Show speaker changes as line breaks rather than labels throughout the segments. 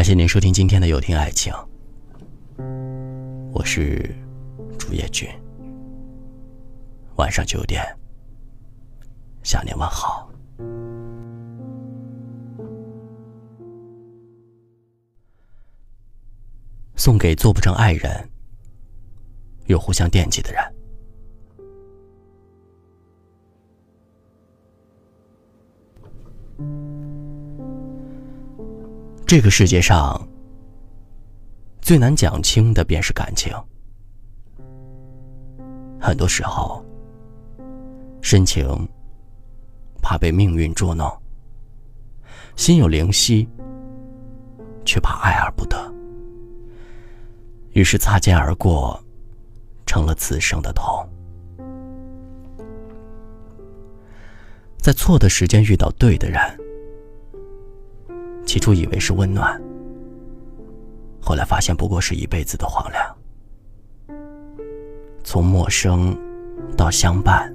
感谢您收听今天的有听爱情，我是朱叶君。晚上九点，向您问好。送给做不成爱人又互相惦记的人。这个世界上最难讲清的便是感情。很多时候，深情怕被命运捉弄，心有灵犀，却怕爱而不得，于是擦肩而过，成了此生的痛。在错的时间遇到对的人。起初以为是温暖，后来发现不过是一辈子的荒凉。从陌生到相伴，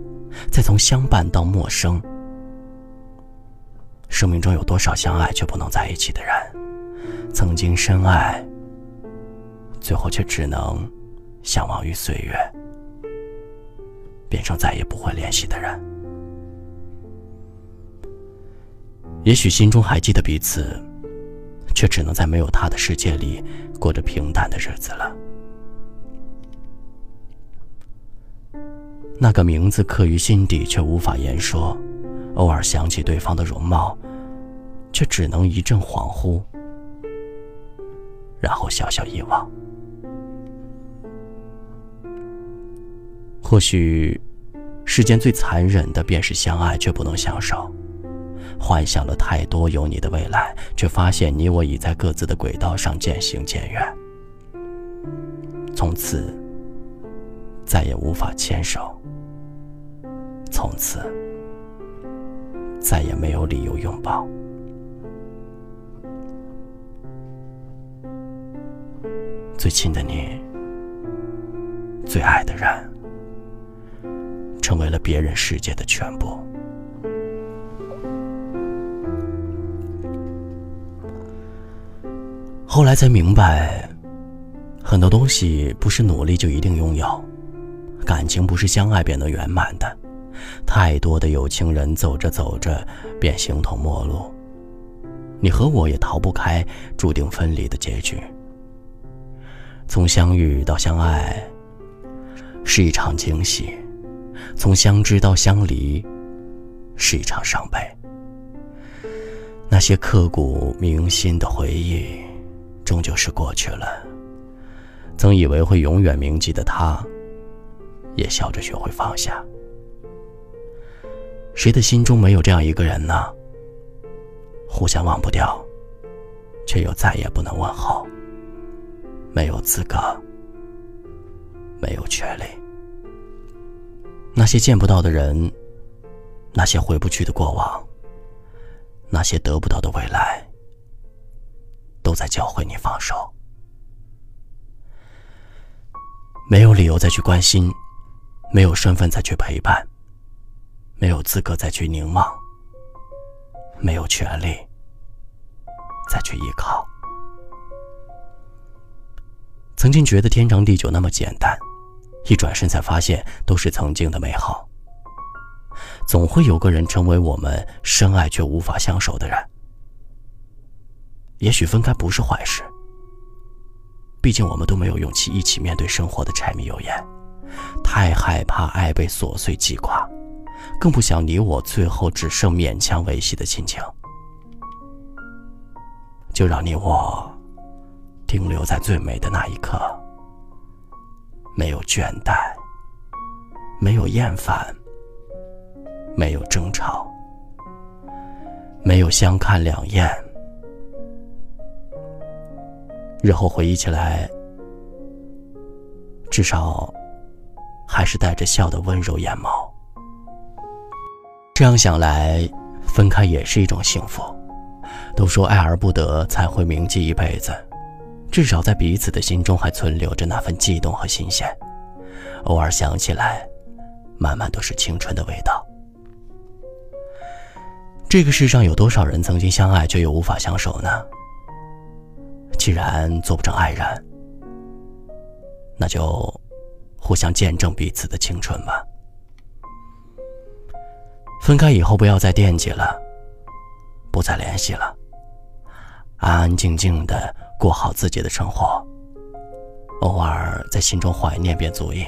再从相伴到陌生，生命中有多少相爱却不能在一起的人？曾经深爱，最后却只能相忘于岁月，变成再也不会联系的人。也许心中还记得彼此，却只能在没有他的世界里过着平淡的日子了。那个名字刻于心底却无法言说，偶尔想起对方的容貌，却只能一阵恍惚，然后小小遗忘。或许，世间最残忍的便是相爱却不能相守。幻想了太多有你的未来，却发现你我已在各自的轨道上渐行渐远，从此再也无法牵手，从此再也没有理由拥抱。最亲的你，最爱的人，成为了别人世界的全部。后来才明白，很多东西不是努力就一定拥有，感情不是相爱便能圆满的。太多的有情人走着走着便形同陌路，你和我也逃不开注定分离的结局。从相遇到相爱是一场惊喜，从相知到相离是一场伤悲。那些刻骨铭心的回忆。终究是过去了。曾以为会永远铭记的他，也笑着学会放下。谁的心中没有这样一个人呢？互相忘不掉，却又再也不能问候。没有资格，没有权利。那些见不到的人，那些回不去的过往，那些得不到的未来。都在教会你放手，没有理由再去关心，没有身份再去陪伴，没有资格再去凝望，没有权利再去依靠。曾经觉得天长地久那么简单，一转身才发现都是曾经的美好。总会有个人成为我们深爱却无法相守的人。也许分开不是坏事，毕竟我们都没有勇气一起面对生活的柴米油盐，太害怕爱被琐碎击垮，更不想你我最后只剩勉强维系的亲情。就让你我停留在最美的那一刻，没有倦怠，没有厌烦，没有争吵，没有相看两厌。日后回忆起来，至少还是带着笑的温柔眼眸。这样想来，分开也是一种幸福。都说爱而不得才会铭记一辈子，至少在彼此的心中还存留着那份悸动和新鲜。偶尔想起来，满满都是青春的味道。这个世上有多少人曾经相爱却又无法相守呢？
既然做不成爱人，那就互相见证彼此的青春吧。分开以后，不要再惦记了，不再联系了，安安静静的过好自己的生活。偶尔在心中怀念便足矣。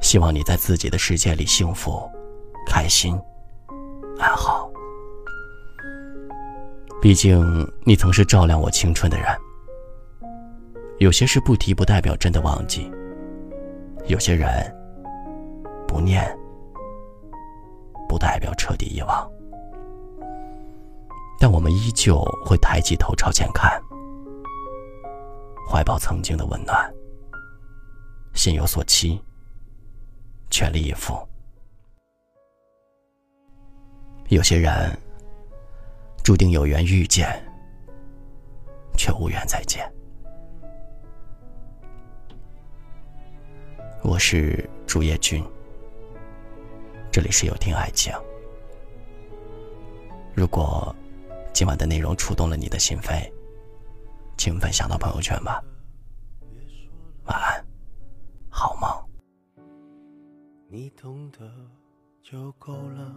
希望你在自己的世界里幸福、开心、安好。毕竟你曾是照亮我青春的人。有些事不提不代表真的忘记，有些人不念不代表彻底遗忘。但我们依旧会抬起头朝前看，怀抱曾经的温暖，心有所期，全力以赴。有些人。注定有缘遇见，却无缘再见。我是朱叶君，这里是有听爱情。如果今晚的内容触动了你的心扉，请分享到朋友圈吧。晚安，好梦。你懂得就够了。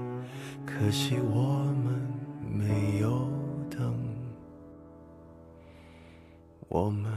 可惜我们没有等。我们